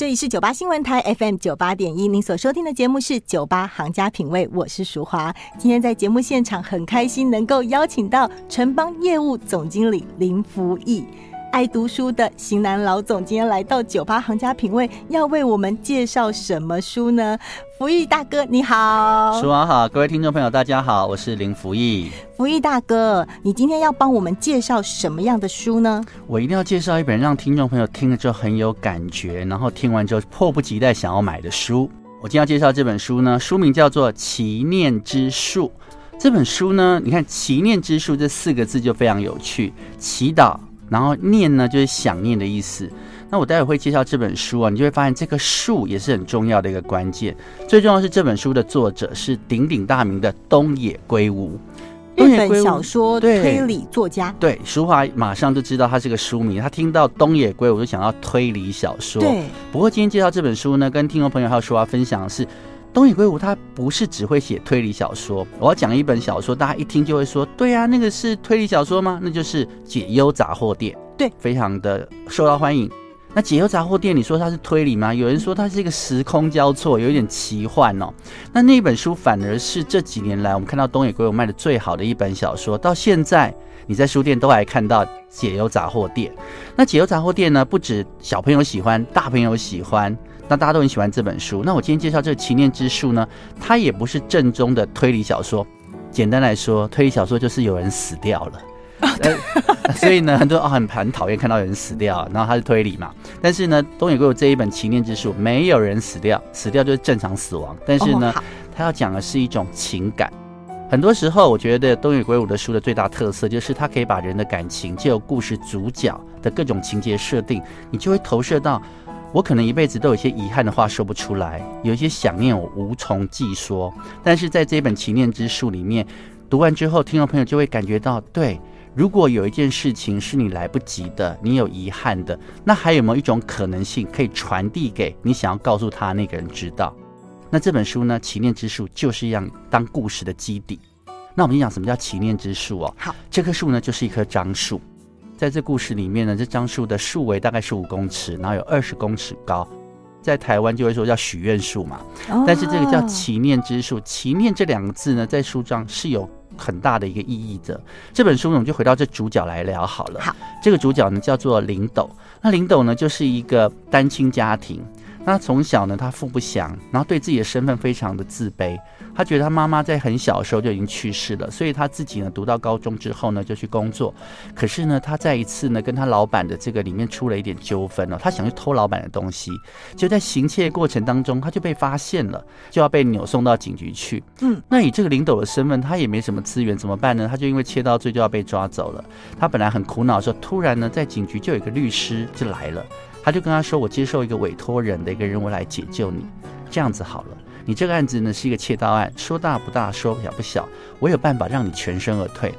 这里是九八新闻台 FM 九八点一，您所收听的节目是九八行家品味，我是淑华。今天在节目现场很开心能够邀请到城邦业务总经理林福义。爱读书的型男老总今天来到酒吧行家品味，要为我们介绍什么书呢？福义大哥你好，书华好，各位听众朋友大家好，我是林福义。福义大哥，你今天要帮我们介绍什么样的书呢？我一定要介绍一本让听众朋友听了之后很有感觉，然后听完之后迫不及待想要买的书。我今天要介绍这本书呢，书名叫做《祈念之树》。这本书呢，你看“祈念之树”这四个字就非常有趣，祈祷。然后念呢，就是想念的意思。那我待会会介绍这本书啊，你就会发现这个树也是很重要的一个关键。最重要是这本书的作者是鼎鼎大名的东野圭吾，日本小说推理作家。对，淑华马上就知道他是个书迷，他听到东野圭吾就想要推理小说。对。不过今天介绍这本书呢，跟听众朋友还有淑华分享的是。东野圭吾他不是只会写推理小说，我要讲一本小说，大家一听就会说，对啊，那个是推理小说吗？那就是《解忧杂货店》，对，非常的受到欢迎。那《解忧杂货店》，你说它是推理吗？有人说它是一个时空交错，有一点奇幻哦。那那本书反而是这几年来我们看到东野圭吾卖的最好的一本小说，到现在你在书店都还看到《解忧杂货店》。那《解忧杂货店》呢，不止小朋友喜欢，大朋友喜欢。那大家都很喜欢这本书。那我今天介绍这个《奇念之树》呢，它也不是正宗的推理小说。简单来说，推理小说就是有人死掉了，所以呢，很多人哦很很讨厌看到有人死掉。然后他是推理嘛。但是呢，东野圭吾这一本《奇念之树》没有人死掉，死掉就是正常死亡。但是呢，他要讲的是一种情感。很多时候，我觉得东野圭吾的书的最大特色就是他可以把人的感情，借由故事主角的各种情节设定，你就会投射到。我可能一辈子都有些遗憾的话说不出来，有一些想念我无从寄说。但是在这本《祈念之树》里面，读完之后，听众朋友就会感觉到，对，如果有一件事情是你来不及的，你有遗憾的，那还有没有一种可能性可以传递给你想要告诉他那个人知道？那这本书呢，《祈念之树》就是一样当故事的基底。那我们讲什么叫祈念之树哦？好，这棵树呢，就是一棵樟树。在这故事里面呢，这樟树的树围大概是五公尺，然后有二十公尺高。在台湾就会说叫许愿树嘛，但是这个叫祈念之树。祈念这两个字呢，在书上是有很大的一个意义的。这本书呢，我们就回到这主角来聊好了。好，这个主角呢叫做林斗。那林斗呢，就是一个单亲家庭。那从小呢，他父不详，然后对自己的身份非常的自卑。他觉得他妈妈在很小的时候就已经去世了，所以他自己呢读到高中之后呢就去工作。可是呢，他在一次呢跟他老板的这个里面出了一点纠纷哦，他想去偷老板的东西，就在行窃过程当中他就被发现了，就要被扭送到警局去。嗯，那以这个领斗的身份，他也没什么资源，怎么办呢？他就因为窃盗罪就要被抓走了。他本来很苦恼的时候，突然呢在警局就有一个律师就来了。他就跟他说：“我接受一个委托人的一个任务来解救你，这样子好了。你这个案子呢是一个窃盗案，说大不大，说小不小。我有办法让你全身而退。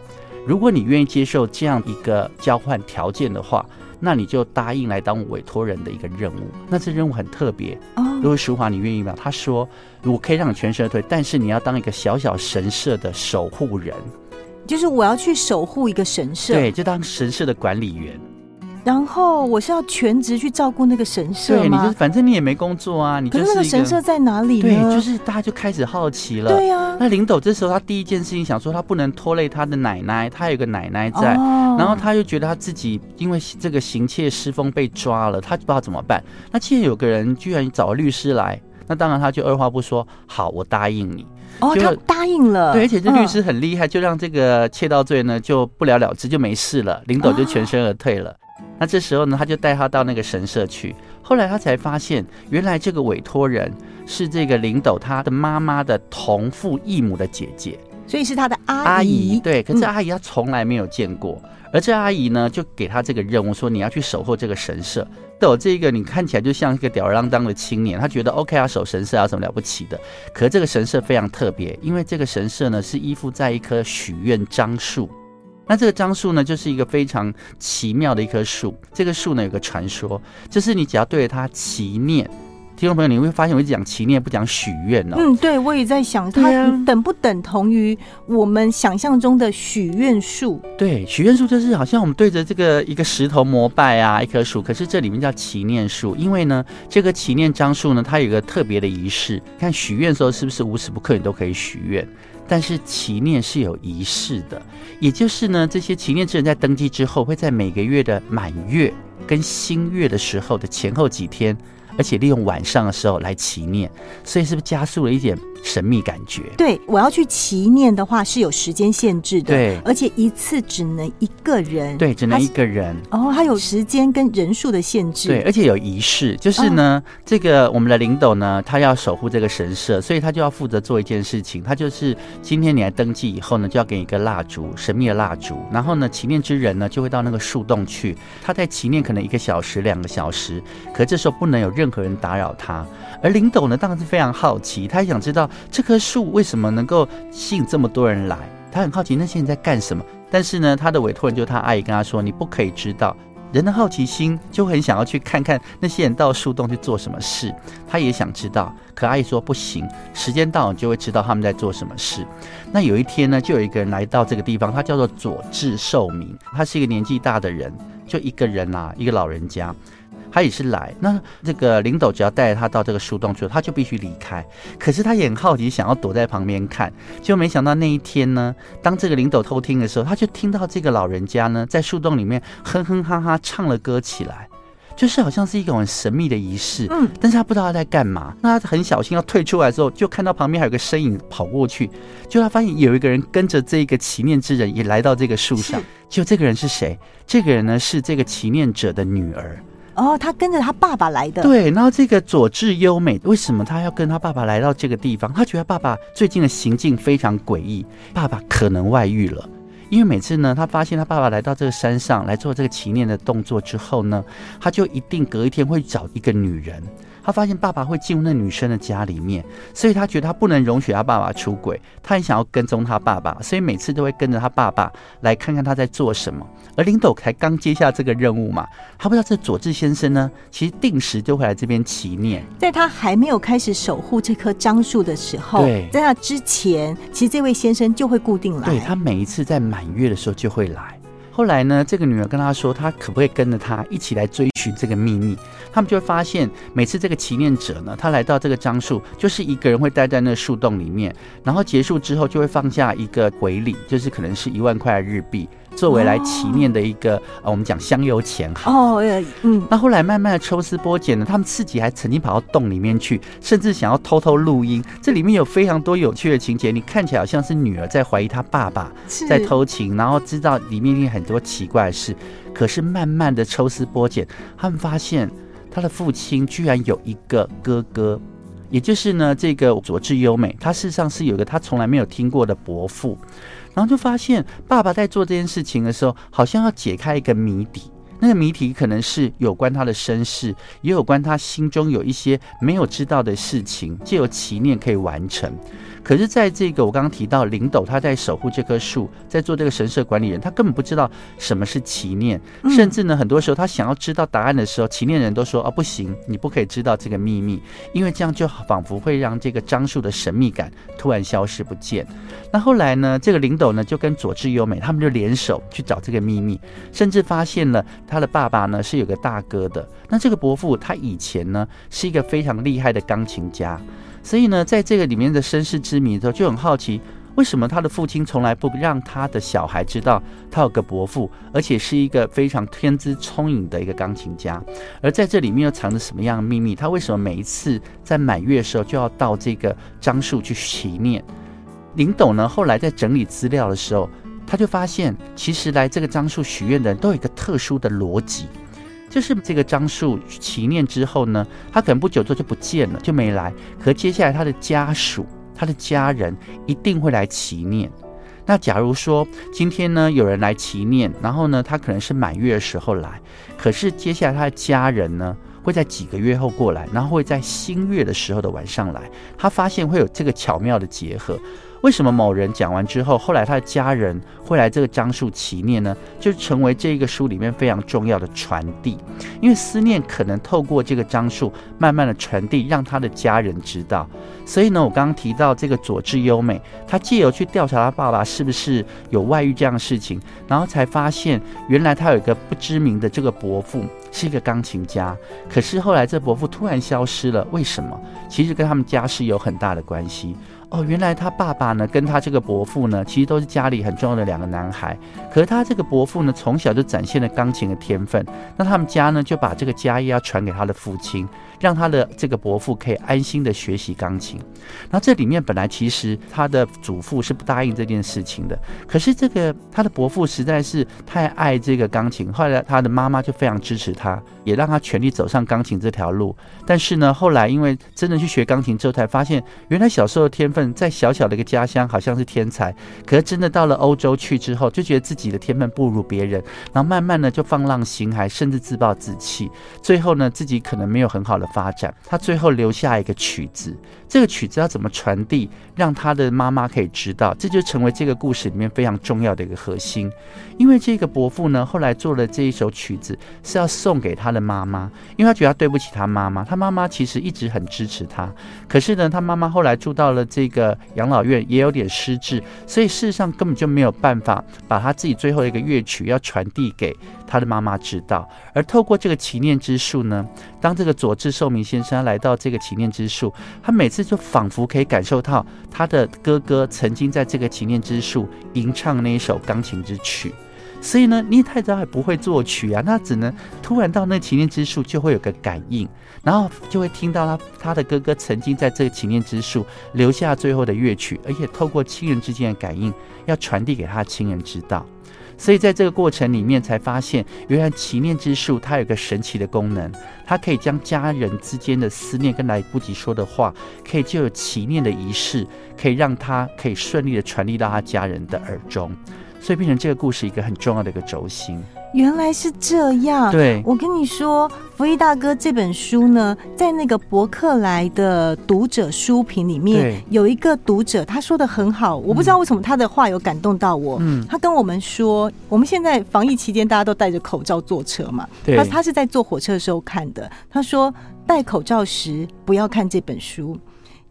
如果你愿意接受这样一个交换条件的话，那你就答应来当委托人的一个任务。那这任务很特别哦。如果淑华你愿意吗？他说：我可以让你全身而退，但是你要当一个小小神社的守护人，就是我要去守护一个神社，对，就当神社的管理员。”然后我是要全职去照顾那个神社？对，你就反正你也没工作啊，你就是那个神社在哪里呢？对，就是大家就开始好奇了。对呀，那林斗这时候他第一件事情想说，他不能拖累他的奶奶，他有个奶奶在，然后他又觉得他自己因为这个行窃失风被抓了，他不知道怎么办。那既然有个人居然找律师来，那当然他就二话不说，好，我答应你。哦，他答应了。对，而且这律师很厉害，就让这个窃盗罪呢就不了了之，就没事了，林斗就全身而退了。那这时候呢，他就带他到那个神社去。后来他才发现，原来这个委托人是这个林斗他的妈妈的同父异母的姐姐。所以是他的阿阿姨，姨。对，可是嗯阿姨她从来没有见过，而这阿姨呢，就给他这个任务，说你要去守候这个神社。斗这个你看起来就像一个吊儿郎当的青年，他觉得 OK 啊，守神社啊，什么了不起的？可是这个神社非常特别，因为这个神社呢是依附在一棵许愿樟树。那这个樟树呢，就是一个非常奇妙的一棵树。这个树呢有个传说，就是你只要对着它祈念，听众朋友你会发现我一直讲祈念，不讲许愿哦。嗯，对，我也在想，它等不等同于我们想象中的许愿树？对，许愿树就是好像我们对着这个一个石头膜拜啊，一棵树，可是这里面叫祈念树，因为呢，这个祈念樟树呢，它有一个特别的仪式。看许愿的时候，是不是无时不刻你都可以许愿？但是祈念是有仪式的，也就是呢，这些祈念之人在登记之后，会在每个月的满月跟新月的时候的前后几天，而且利用晚上的时候来祈念，所以是不是加速了一点神秘感觉？对，我要去祈念的话是有时间限制的，对而且一次只能一个人，对，只能一个人。哦，它有时间跟人数的限制，对，而且有仪式，就是呢，这个我们的领斗呢，他要守护这个神社，所以他就要负责做一件事情，他就是今天你来登记以后呢，就要给你一个蜡烛，神秘的蜡烛，然后呢，祈念之人呢就会到那个树洞去，他在祈念可能一个小时、两个小时，可这时候不能有任何人打扰他。而领斗呢，当然是非常好奇，他也想知道这棵树为什么能够吸引这么多人来，他很好奇那些人在干什么。但是呢，他的委托人就他阿姨跟他说，你不可以知道。人的好奇心就很想要去看看那些人到树洞去做什么事，他也想知道。可阿姨说不行，时间到了就会知道他们在做什么事。那有一天呢，就有一个人来到这个地方，他叫做佐治寿明，他是一个年纪大的人，就一个人啦、一个老人家。他也是来，那这个领斗只要带着他到这个树洞去，他就必须离开。可是他也很好奇，想要躲在旁边看，就没想到那一天呢，当这个领斗偷听的时候，他就听到这个老人家呢在树洞里面哼哼哈哈唱了歌起来，就是好像是一种很神秘的仪式。嗯，但是他不知道他在干嘛。那他很小心要退出来的时候，就看到旁边还有个身影跑过去，就他发现有一个人跟着这个祈念之人也来到这个树上。就这个人是谁？这个人呢是这个祈念者的女儿。哦，他跟着他爸爸来的，，对，然后这个佐治优美为什么他要跟他爸爸来到这个地方？他觉得爸爸最近的行径非常诡异，爸爸可能外遇了。因为每次呢，他发现他爸爸来到这个山上来做这个祈念的动作之后呢，他就一定隔一天会找一个女人。他发现爸爸会进入那女生的家里面，所以他觉得他不能容许他爸爸出轨，他很想要跟踪他爸爸，所以每次都会跟着他爸爸来看看他在做什么。而林斗才刚接下这个任务嘛，他不知道这佐治先生呢，其实定时就会来这边祈念。在他还没有开始守护这棵樟树的时候，对在那之前，其实这位先生就会固定来，对他每一次在满月的时候就会来。后来呢，这个女儿跟他说，他可不可以跟着他一起来追寻这个秘密？他们就会发现，每次这个祈念者呢，他来到这个樟树，就是一个人会待在那树洞里面，然后结束之后就会放下一个回礼，就是可能是一万块日币，作为来祈念的一个、呃，我们讲香油钱好。哦，呃嗯，那后来慢慢的抽丝剥茧呢，他们自己还曾经跑到洞里面去，甚至想要偷偷录音。这里面有非常多有趣的情节，你看起来好像是女儿在怀疑她爸爸在偷情，然后知道里面有很多奇怪的事。可是慢慢的抽丝剥茧，他们发现他的父亲居然有一个哥哥，也就是呢这个佐治优美，他事实上是有一个他从来没有听过的伯父。然后就发现爸爸在做这件事情的时候，好像要解开一个谜底。那个谜底可能是有关他的身世，也有关他心中有一些没有知道的事情，借由祈念可以完成。可是，在这个我刚刚提到林斗他在守护这棵树，在做这个神社管理人，他根本不知道什么是祈念，嗯甚至呢，很多时候他想要知道答案的时候，祈念人都说：“哦，不行，你不可以知道这个秘密，因为这样就仿佛会让这个樟树的神秘感突然消失不见。”那后来呢，这个林斗呢就跟佐治优美他们就联手去找这个秘密，甚至发现了他的爸爸呢是有个大哥的。那这个伯父他以前呢是一个非常厉害的钢琴家，所以呢，在这个里面的身世之谜的时候，就很好奇。为什么他的父亲从来不让他的小孩知道他有个伯父，而且是一个非常天资聪颖的一个钢琴家？而在这里面又藏着什么样的秘密？他为什么每一次在满月的时候就要到这个樟树去祈念？林董呢，后来在整理资料的时候，他就发现，其实来这个樟树许愿的人都有一个特殊的逻辑，就是这个樟树祈念之后呢，他可能不久之后就不见了，就没来。可接下来他的家属，他的家人一定会来祈念。那假如说今天呢有人来祈念，然后呢他可能是满月的时候来，可是接下来他的家人呢会在几个月后过来，然后会在新月的时候的晚上来，他发现会有这个巧妙的结合。为什么某人讲完之后，后来他的家人会来这个樟树祈念呢？就成为这个书里面非常重要的传递，因为思念可能透过这个樟树慢慢的传递，让他的家人知道。所以呢，我刚刚提到这个佐治优美，他借由去调查他爸爸是不是有外遇这样的事情，然后才发现原来他有一个不知名的这个伯父是一个钢琴家，可是后来这伯父突然消失了，为什么？其实跟他们家是有很大的关系。哦，原来他爸爸呢，跟他这个伯父呢，其实都是家里很重要的两个男孩。可是他这个伯父呢，从小就展现了钢琴的天分，那他们家呢，就把这个家业要传给他的父亲。让他的这个伯父可以安心的学习钢琴，那这里面本来其实他的祖父是不答应这件事情的，可是这个他的伯父实在是太爱这个钢琴，后来他的妈妈就非常支持他，也让他全力走上钢琴这条路。但是呢，后来因为真的去学钢琴之后，才发现原来小时候的天分在小小的一个家乡好像是天才，可是真的到了欧洲去之后，就觉得自己的天分不如别人，然后慢慢的就放浪形骸，甚至自暴自弃，最后呢，自己可能没有很好的。发展，他最后留下一个曲子，这个曲子要怎么传递，让他的妈妈可以知道，这就成为这个故事里面非常重要的一个核心。因为这个伯父呢，后来做了这一首曲子，是要送给他的妈妈，因为他觉得对不起他妈妈，他妈妈其实一直很支持他，可是呢，他妈妈后来住到了这个养老院，也有点失智，所以事实上根本就没有办法把他自己最后一个乐曲要传递给他的妈妈知道，而透过这个祈念之树呢，当这个佐治。寿明先生来到这个祈念之树，他每次就仿佛可以感受到他的哥哥曾经在这个祈念之树吟唱那一首钢琴之曲。所以呢，聂太早还不会作曲啊，那只能突然到那祈念之树就会有个感应，然后就会听到他他的哥哥曾经在这个祈念之树留下最后的乐曲，而且透过亲人之间的感应，要传递给他亲人知道。所以在这个过程里面，才发现原来祈念之术它有个神奇的功能，它可以将家人之间的思念跟来不及说的话，可以就有祈念的仪式，可以让他可以顺利的传递到他家人的耳中，所以变成这个故事一个很重要的一个轴心。原来是这样。对，我跟你说，福一大哥这本书呢，在那个博客来的读者书评里面，有一个读者他说的很好，我不知道为什么他的话有感动到我。嗯，他跟我们说，我们现在防疫期间大家都戴着口罩坐车嘛，他他是在坐火车的时候看的。他说，戴口罩时不要看这本书。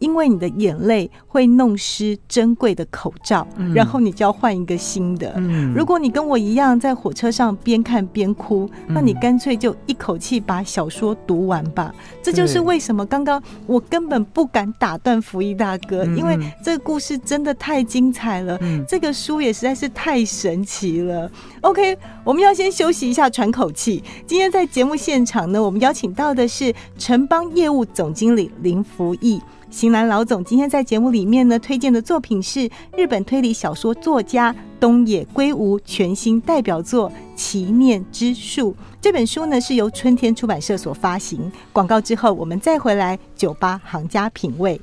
因为你的眼泪会弄湿珍贵的口罩，然后你就要换一个新的。如果你跟我一样在火车上边看边哭，那你干脆就一口气把小说读完吧。这就是为什么刚刚我根本不敢打断福一大哥，因为这个故事真的太精彩了，这个书也实在是太神奇了。OK，我们要先休息一下，喘口气。今天在节目现场呢，我们邀请到的是城邦业务总经理林福义。型男老总今天在节目里面呢，推荐的作品是日本推理小说作家东野圭吾全新代表作《奇念之树》。这本书呢是由春天出版社所发行。广告之后，我们再回来酒吧行家品味。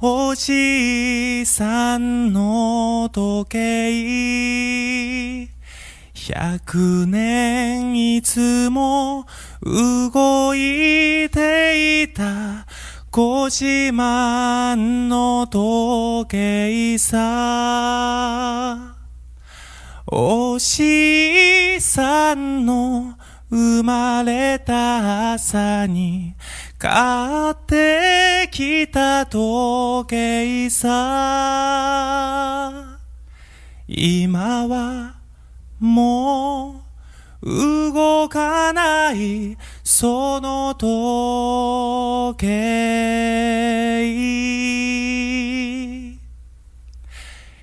おじさんの時計 百年いつも動いていたご自慢の時計さ。おしさんの生まれた朝に買ってきた時計さ。今はもう動かないその時計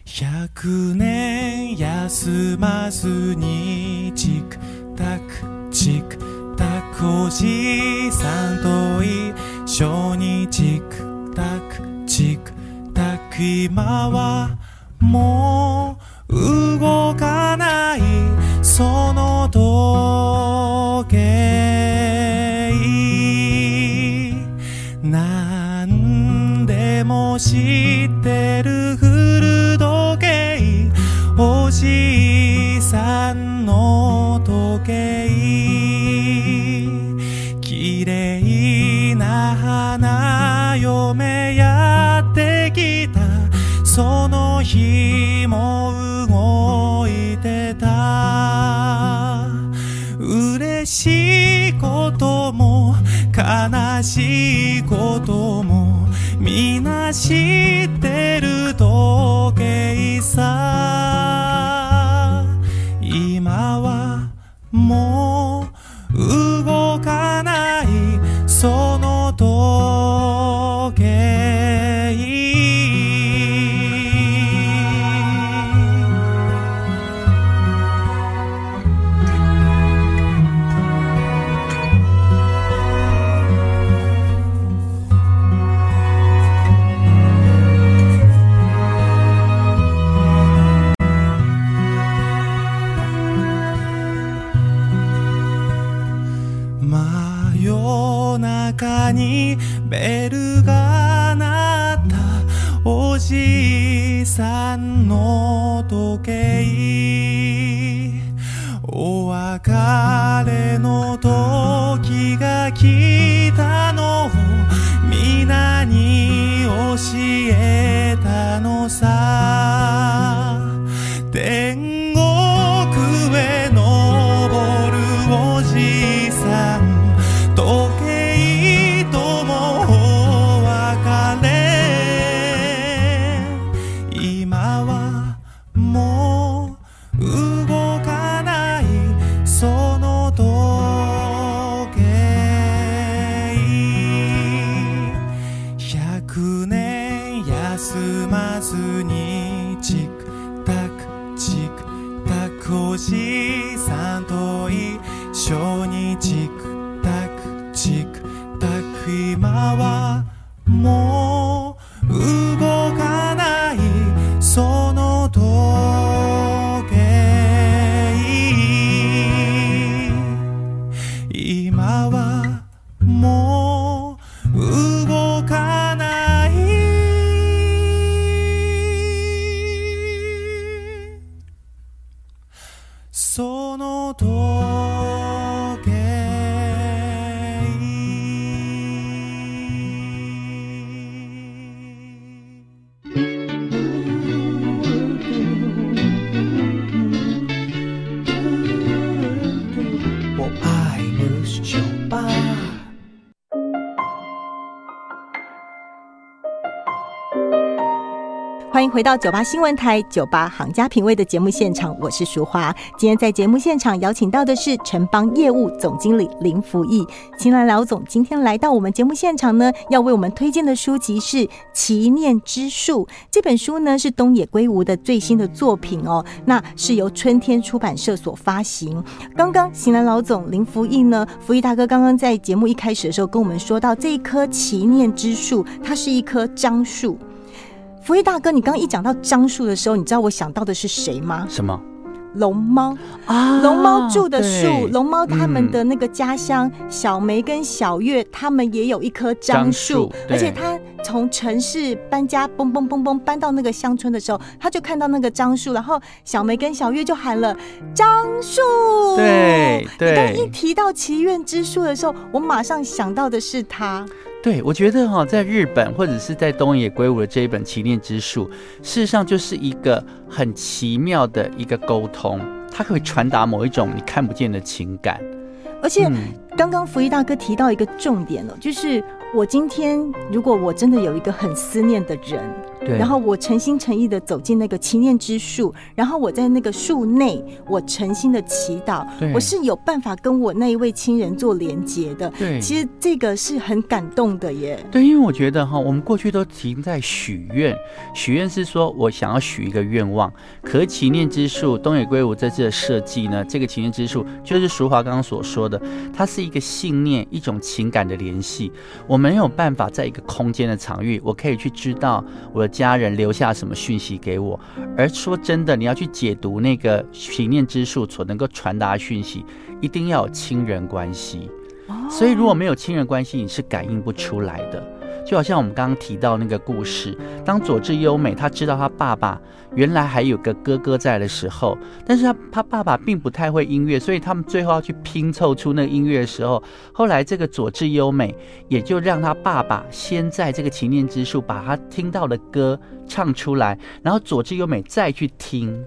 百年休まずにチクタクチクタクおじさんと一緒にチクタクチクタク今はもう動かないその時計。何でも知ことも悲しいことも皆知ってる時計さ中にベルが鳴ったおじいさんの時計お別れの時が来たのを皆に教えたのさ。おじさんと一緒にチク回到九八新闻台九八行家品味的节目现场，我是淑华。今天在节目现场邀请到的是城邦业务总经理林福义，秦岚老总今天来到我们节目现场呢，要为我们推荐的书籍是《祈念之树》这本书呢，是东野圭吾的最新的作品哦，那是由春天出版社所发行。刚刚秦岚老总林福义呢，福义大哥刚刚在节目一开始的时候跟我们说到，这一棵祈念之树，它是一棵樟树。福一大哥，你刚刚一讲到樟树的时候，你知道我想到的是谁吗？什么龙猫，啊龙猫住的树，对龙猫他们的嗯那个家乡，小梅跟小月他们也有一棵樟樟树而且他从城市搬家，嘣嘣嘣嘣搬到那个乡村的时候，他就看到那个樟树，然后小梅跟小月就喊了樟树。对对你刚一提到祈愿之树的时候，我马上想到的是他。对，我觉得哈、在日本或者是在东野圭吾的这一本《奇念之术》，事实上就是一个很奇妙的一个沟通，它可以传达某一种你看不见的情感。而且嗯刚刚福一大哥提到一个重点了，就是我今天如果我真的有一个很思念的人，对，然后我诚心诚意的走进那个祈念之树，然后我在那个树内，我诚心的祈祷对，我是有办法跟我那一位亲人做连接的。对其实这个是很感动的耶。对，因为我觉得哈，我们过去都停在许愿，许愿是说我想要许一个愿望。可是祈念之树，东野圭吾这次的设计呢，这个祈念之树就是淑华刚刚所说的，它是一个信念，一种情感的联系。我没有办法在一个空间的场域，我可以去知道我的家人留下什么讯息给我。而说真的，你要去解读那个行念之术所能够传达讯息，一定要有亲人关系。所以如果没有亲人关系，你是感应不出来的。就好像我们刚刚提到那个故事，当佐治优美他知道他爸爸原来还有个哥哥在的时候，但是他他爸爸并不太会音乐，所以他们最后要去拼凑出那个音乐的时候，后来这个佐治优美也就让他爸爸先在这个祈念之树把他听到的歌唱出来，然后佐治优美再去听。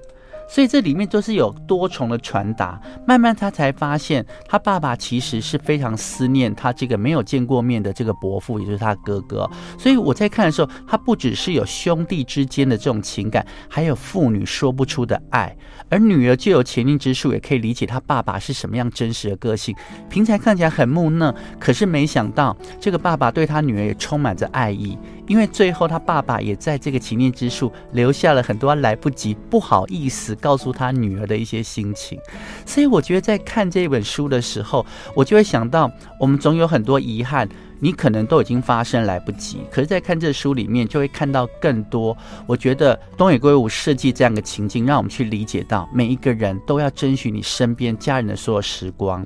所以这里面都是有多重的传达，慢慢他才发现，他爸爸其实是非常思念他这个没有见过面的这个伯父，也就是他哥哥。所以我在看的时候，他不只是有兄弟之间的这种情感，还有父女说不出的爱。而女儿就有前念之术，也可以理解他爸爸是什么样真实的个性。平才看起来很木讷，可是没想到这个爸爸对他女儿也充满着爱意。因为最后他爸爸也在这个情念之树留下了很多来不及、不好意思告诉他女儿的一些心情，所以我觉得在看这本书的时候，我就会想到，我们总有很多遗憾，你可能都已经发生来不及，可是，在看这书里面就会看到更多。我觉得东野圭吾设计这样的情境，让我们去理解到每一个人都要珍惜你身边家人的所有时光。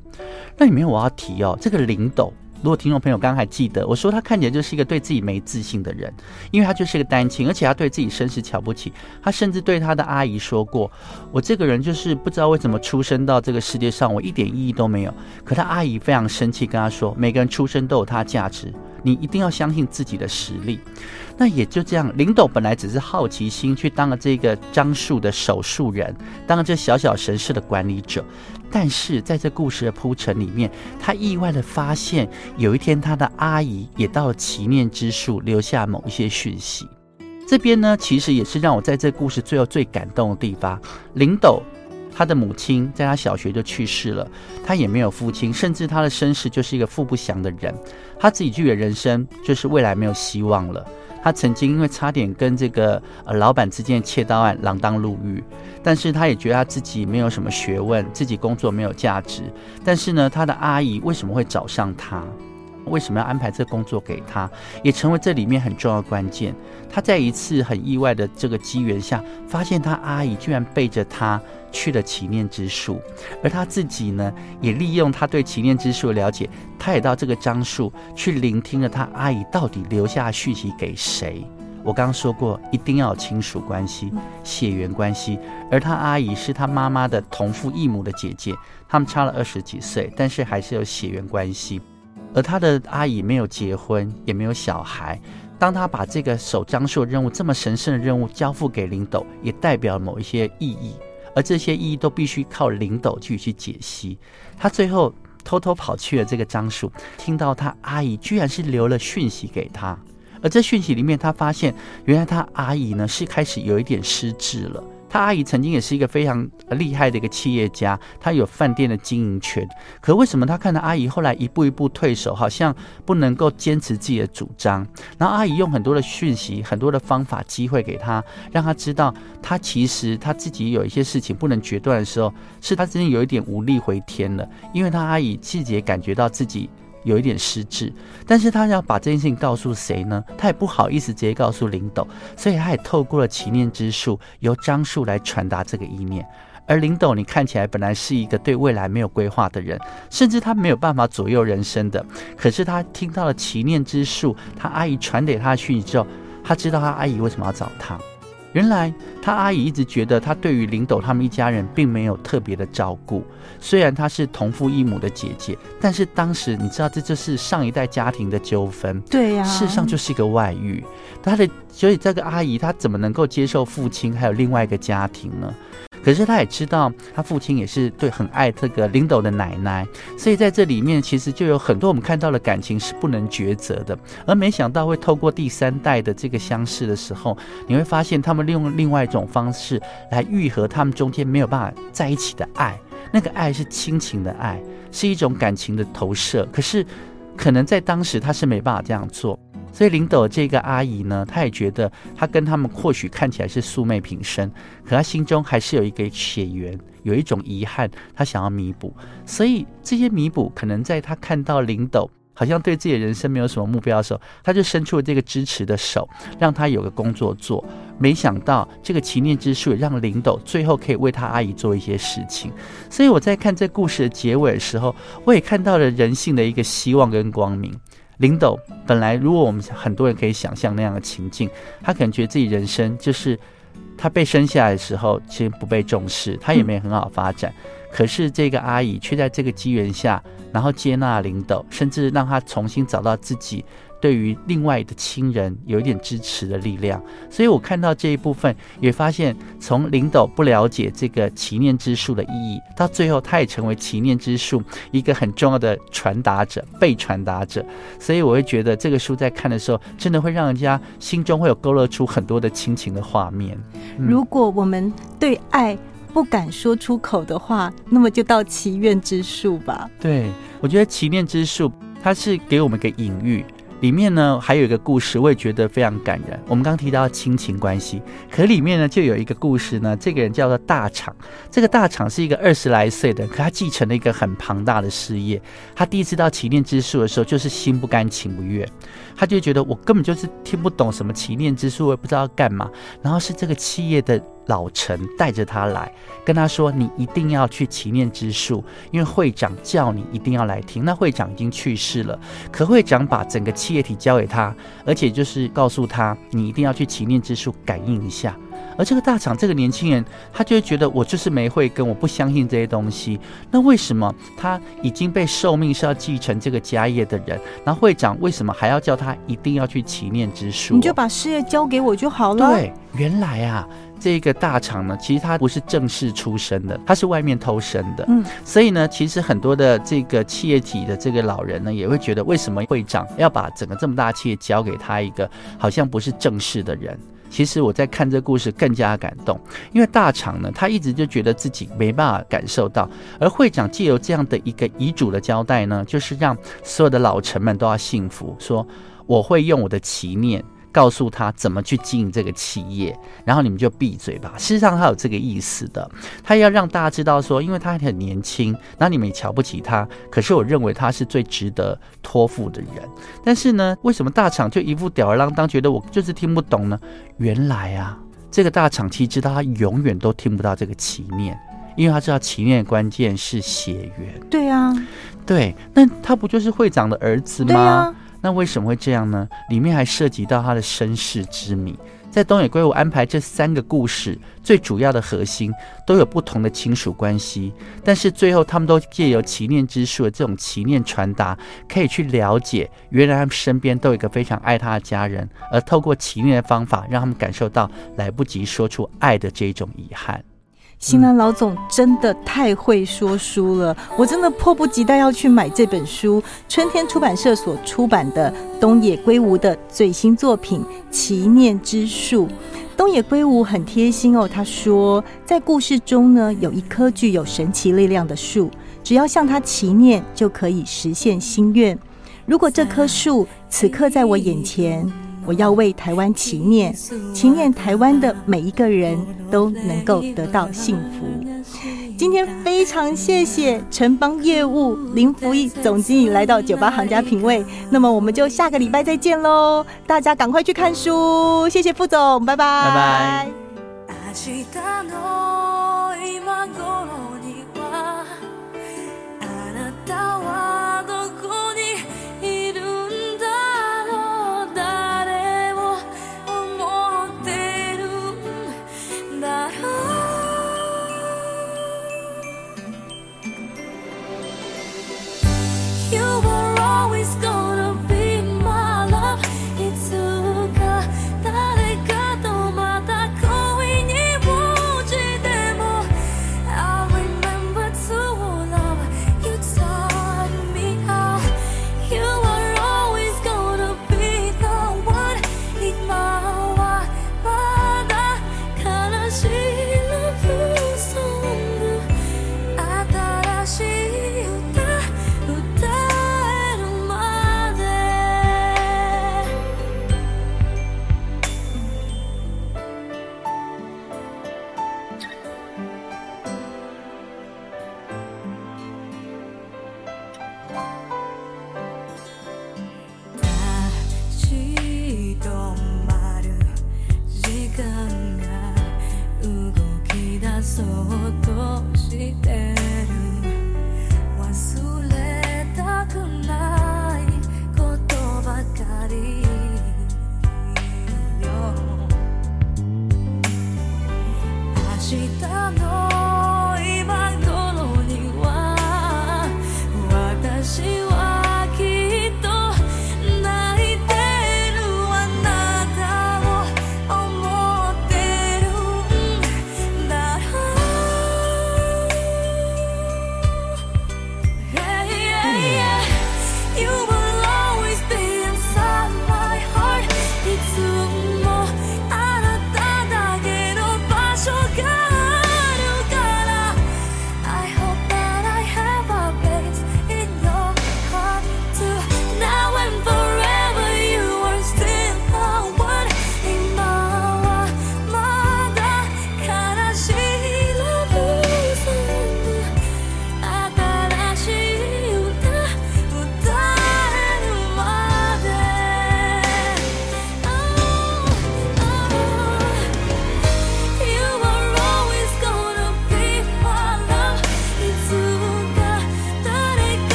那里面我要提哦，这个林斗。如果听众朋友刚刚还记得，我说他看起来就是一个对自己没自信的人，因为他就是一个单亲，而且他对自己身世瞧不起。他甚至对他的阿姨说过：“我这个人就是不知道为什么出生到这个世界上，我一点意义都没有。”可他阿姨非常生气，跟他说：“每个人出生都有他的价值，你一定要相信自己的实力。”那也就这样，林斗本来只是好奇心去当了这个樟树的手术人，当了这小小神社的管理者。但是在这故事的铺陈里面，他意外的发现，有一天他的阿姨也到了祈念之树，留下某一些讯息。这边呢，其实也是让我在这故事最后最感动的地方。林斗他的母亲在他小学就去世了，他也没有父亲，甚至他的身世就是一个富不祥的人，他自己觉得人生就是未来没有希望了。他曾经因为差点跟这个呃老板之间的窃盗案锒铛入狱，但是他也觉得他自己没有什么学问，自己工作没有价值。但是呢，他的阿姨为什么会找上他？为什么要安排这工作给他？也成为这里面很重要的关键。他在一次很意外的这个机缘下，发现他阿姨居然背着他。去了祈念之树，而他自己呢，也利用他对祈念之树的了解，他也到这个樟树去聆听了他阿姨到底留下讯息给谁。我刚刚说过，一定要有亲属关系、血缘关系，而他阿姨是他妈妈的同父异母的姐姐，他们差了二十几岁，但是还是有血缘关系。而他的阿姨没有结婚，也没有小孩。当他把这个守樟树任务这么神圣的任务交付给林斗，也代表某一些意义。而这些意义都必须靠林斗去去解析。他最后偷偷跑去了这个樟树，听到他阿姨居然是留了讯息给他，而这讯息里面，他发现原来他阿姨呢是开始有一点失智了。他阿姨曾经也是一个非常厉害的一个企业家，他有饭店的经营权。可为什么他看到阿姨后来一步一步退守，好像不能够坚持自己的主张？然后阿姨用很多的讯息、很多的方法、机会给他，让他知道他其实他自己有一些事情不能决断的时候，是他真的有一点无力回天了。因为他阿姨自己也感觉到自己。有一点失智，但是他要把这件事情告诉谁呢？他也不好意思直接告诉林斗，所以他也透过了祈念之术，由张树来传达这个意念。而林斗，你看起来本来是一个对未来没有规划的人，甚至他没有办法左右人生的，可是他听到了祈念之术，他阿姨传给他的讯息之后，他知道他阿姨为什么要找他。原来他阿姨一直觉得他对于林斗他们一家人并没有特别的照顾，虽然他是同父异母的姐姐，但是当时你知道这就是上一代家庭的纠纷，对呀，事实上就是一个外遇，他的所以这个阿姨她怎么能够接受父亲还有另外一个家庭呢？可是她也知道，她父亲也是对很爱这个林斗的奶奶，所以在这里面其实就有很多我们看到的感情是不能抉择的。而没想到会透过第三代的这个相识的时候，你会发现他们利用另外一种方式来愈合他们中间没有办法在一起的爱。那个爱是亲情的爱，是一种感情的投射。可是可能在当时他是没办法这样做。所以林斗这个阿姨呢，她也觉得她跟他们或许看起来是素昧平生，可她心中还是有一个血缘，有一种遗憾，她想要弥补。所以这些弥补，可能在她看到林斗好像对自己的人生没有什么目标的时候，她就伸出了这个支持的手，让他有个工作做。没想到这个祈念之术，让林斗最后可以为他阿姨做一些事情。所以我在看这故事的结尾的时候，我也看到了人性的一个希望跟光明。林斗本来，如果我们很多人可以想象那样的情境，他可能觉得自己人生就是他被生下来的时候，其实不被重视，他也没有很好发展。可是这个阿姨却在这个机缘下，然后接纳林斗，甚至让他重新找到自己。对于另外的亲人有一点支持的力量，所以我看到这一部分，也发现从林斗不了解这个祈念之术的意义，到最后他也成为祈念之术一个很重要的传达者、被传达者。所以我会觉得这个书在看的时候，真的会让人家心中会有勾勒出很多的亲情的画面。如果我们对爱不敢说出口的话，那么就到祈愿之术吧。对，我觉得祈念之术它是给我们个隐喻。里面呢还有一个故事，我也觉得非常感人。我们刚提到亲情关系，可里面呢就有一个故事呢。这个人叫做大厂，这个大厂是一个二十来岁的，可他继承了一个很庞大的事业。他第一次到祈念之树的时候，就是心不甘情不愿，他就觉得我根本就是听不懂什么祈念之树，我也不知道要干嘛。然后是这个企业的。老陈带着他来，跟他说：“你一定要去祈念之树，因为会长叫你一定要来听。”那会长已经去世了，可会长把整个企业体交给他，而且就是告诉他：“你一定要去祈念之树感应一下。”而这个大厂这个年轻人，他就会觉得我就是没慧根，我不相信这些东西。那为什么他已经被受命是要继承这个家业的人，然后会长为什么还要叫他一定要去祈念之树？你就把事业交给我就好了。对，原来啊。这个大厂呢，其实他不是正式出身的，他是外面偷生的。嗯，所以呢，其实很多的这个企业体的这个老人呢，也会觉得，为什么会长要把整个这么大企业交给他一个好像不是正式的人？其实我在看这故事更加感动，因为大厂呢，他一直就觉得自己没办法感受到，而会长借由这样的一个遗嘱的交代呢，就是让所有的老臣们都要幸福，说我会用我的祈念。告诉他怎么去经营这个企业，然后你们就闭嘴吧。事实上，他有这个意思的，他要让大家知道说，因为他很年轻，那你们也瞧不起他。可是我认为他是最值得托付的人。但是呢，为什么大厂就一副吊儿郎当，觉得我就是听不懂呢？原来啊，这个大厂其实知道他永远都听不到这个祈念，因为他知道祈念的关键是血缘。对啊，对，那他不就是会长的儿子吗？那为什么会这样呢？里面还涉及到他的身世之谜。在东野圭吾安排这三个故事，最主要的核心都有不同的亲属关系，但是最后他们都借由祈念之术的这种祈念传达，可以去了解，原来他们身边都有一个非常爱他的家人，而透过祈念的方法，让他们感受到来不及说出爱的这种遗憾。新南老总真的太会说书了，我真的迫不及待要去买这本书。春天出版社所出版的东野圭吾的最新作品《祈念之树》。东野圭吾很贴心哦，他说在故事中呢，有一棵具有神奇力量的树，只要向它祈念，就可以实现心愿。如果这棵树此刻在我眼前。我要为台湾祈念，祈念台湾的每一个人都能够得到幸福。今天非常谢谢城邦业务林福义总经理来到酒吧行家品味，那么我们就下个礼拜再见喽！大家赶快去看书，谢谢副总，拜拜。そうしたの